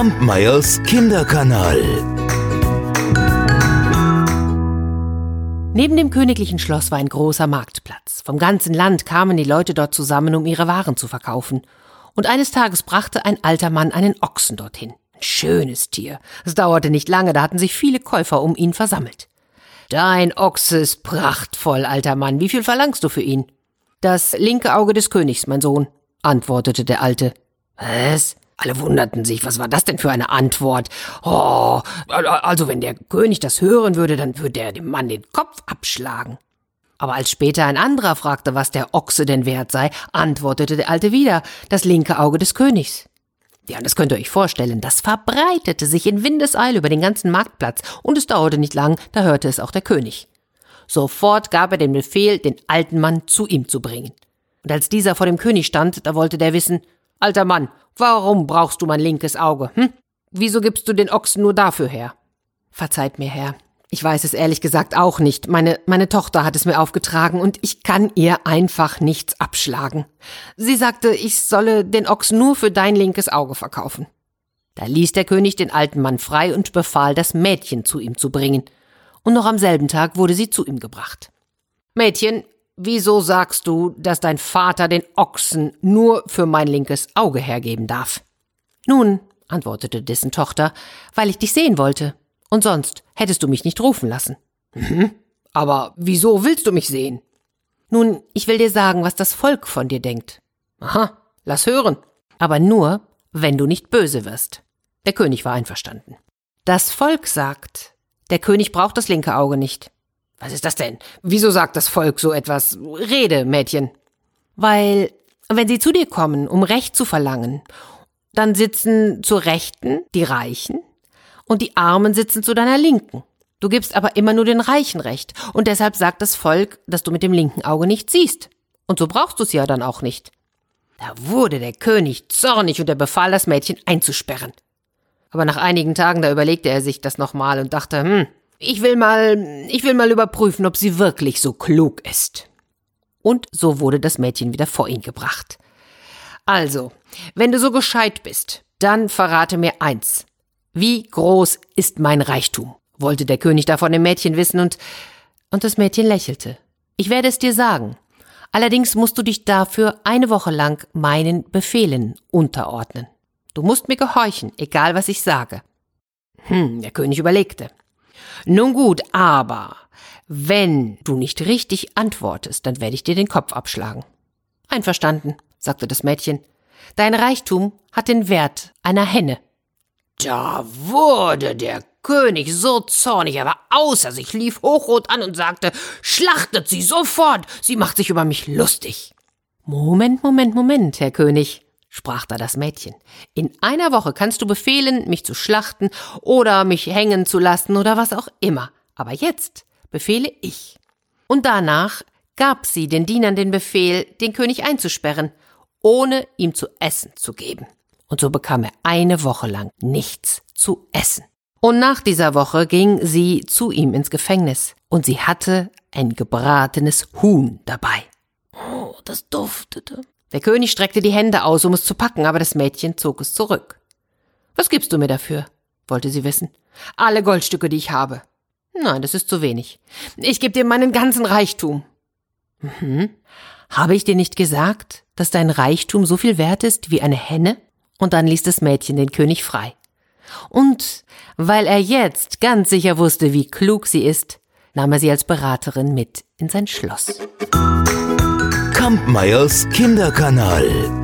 Kampmeyers Kinderkanal. Neben dem königlichen Schloss war ein großer Marktplatz. Vom ganzen Land kamen die Leute dort zusammen, um ihre Waren zu verkaufen. Und eines Tages brachte ein alter Mann einen Ochsen dorthin. Ein schönes Tier. Es dauerte nicht lange, da hatten sich viele Käufer um ihn versammelt. Dein Ochse ist prachtvoll, alter Mann. Wie viel verlangst du für ihn? Das linke Auge des Königs, mein Sohn, antwortete der Alte. Was? Alle wunderten sich, was war das denn für eine Antwort? Oh, also wenn der König das hören würde, dann würde er dem Mann den Kopf abschlagen. Aber als später ein anderer fragte, was der Ochse denn wert sei, antwortete der Alte wieder, das linke Auge des Königs. Ja, das könnt ihr euch vorstellen, das verbreitete sich in Windeseile über den ganzen Marktplatz, und es dauerte nicht lang, da hörte es auch der König. Sofort gab er den Befehl, den alten Mann zu ihm zu bringen. Und als dieser vor dem König stand, da wollte der wissen, Alter Mann, warum brauchst du mein linkes Auge, hm? Wieso gibst du den Ochsen nur dafür her? Verzeiht mir, Herr. Ich weiß es ehrlich gesagt auch nicht. Meine, meine Tochter hat es mir aufgetragen und ich kann ihr einfach nichts abschlagen. Sie sagte, ich solle den Ochs nur für dein linkes Auge verkaufen. Da ließ der König den alten Mann frei und befahl, das Mädchen zu ihm zu bringen. Und noch am selben Tag wurde sie zu ihm gebracht. Mädchen, Wieso sagst du, dass dein Vater den Ochsen nur für mein linkes Auge hergeben darf? Nun, antwortete dessen Tochter, weil ich dich sehen wollte. Und sonst hättest du mich nicht rufen lassen. Mhm. Aber wieso willst du mich sehen? Nun, ich will dir sagen, was das Volk von dir denkt. Aha, lass hören. Aber nur, wenn du nicht böse wirst. Der König war einverstanden. Das Volk sagt, der König braucht das linke Auge nicht. Was ist das denn? Wieso sagt das Volk so etwas? Rede, Mädchen. Weil, wenn sie zu dir kommen, um Recht zu verlangen, dann sitzen zur Rechten die Reichen und die Armen sitzen zu deiner Linken. Du gibst aber immer nur den Reichen Recht und deshalb sagt das Volk, dass du mit dem linken Auge nicht siehst. Und so brauchst du es ja dann auch nicht. Da wurde der König zornig und er befahl, das Mädchen einzusperren. Aber nach einigen Tagen, da überlegte er sich das nochmal und dachte, hm, ich will mal, ich will mal überprüfen, ob sie wirklich so klug ist. Und so wurde das Mädchen wieder vor ihn gebracht. Also, wenn du so gescheit bist, dann verrate mir eins. Wie groß ist mein Reichtum? wollte der König da von dem Mädchen wissen und, und das Mädchen lächelte. Ich werde es dir sagen. Allerdings musst du dich dafür eine Woche lang meinen Befehlen unterordnen. Du musst mir gehorchen, egal was ich sage. Hm, der König überlegte. Nun gut, aber wenn du nicht richtig antwortest, dann werde ich dir den Kopf abschlagen. Einverstanden, sagte das Mädchen. Dein Reichtum hat den Wert einer Henne. Da wurde der König so zornig, er war außer sich, lief hochrot an und sagte, schlachtet sie sofort, sie macht sich über mich lustig. Moment, Moment, Moment, Herr König, sprach da das Mädchen. In einer Woche kannst du befehlen, mich zu schlachten oder mich hängen zu lassen oder was auch immer. Aber jetzt befehle ich. Und danach gab sie den Dienern den Befehl, den König einzusperren, ohne ihm zu essen zu geben. Und so bekam er eine Woche lang nichts zu essen. Und nach dieser Woche ging sie zu ihm ins Gefängnis, und sie hatte ein gebratenes Huhn dabei. Oh, das duftete. Der König streckte die Hände aus, um es zu packen, aber das Mädchen zog es zurück. Was gibst du mir dafür? wollte sie wissen. Alle Goldstücke, die ich habe. Nein, das ist zu wenig. Ich gebe dir meinen ganzen Reichtum. Mhm. Habe ich dir nicht gesagt, dass dein Reichtum so viel wert ist wie eine Henne? Und dann ließ das Mädchen den König frei. Und weil er jetzt ganz sicher wusste, wie klug sie ist, nahm er sie als Beraterin mit in sein Schloss. Kampmeyers Kinderkanal.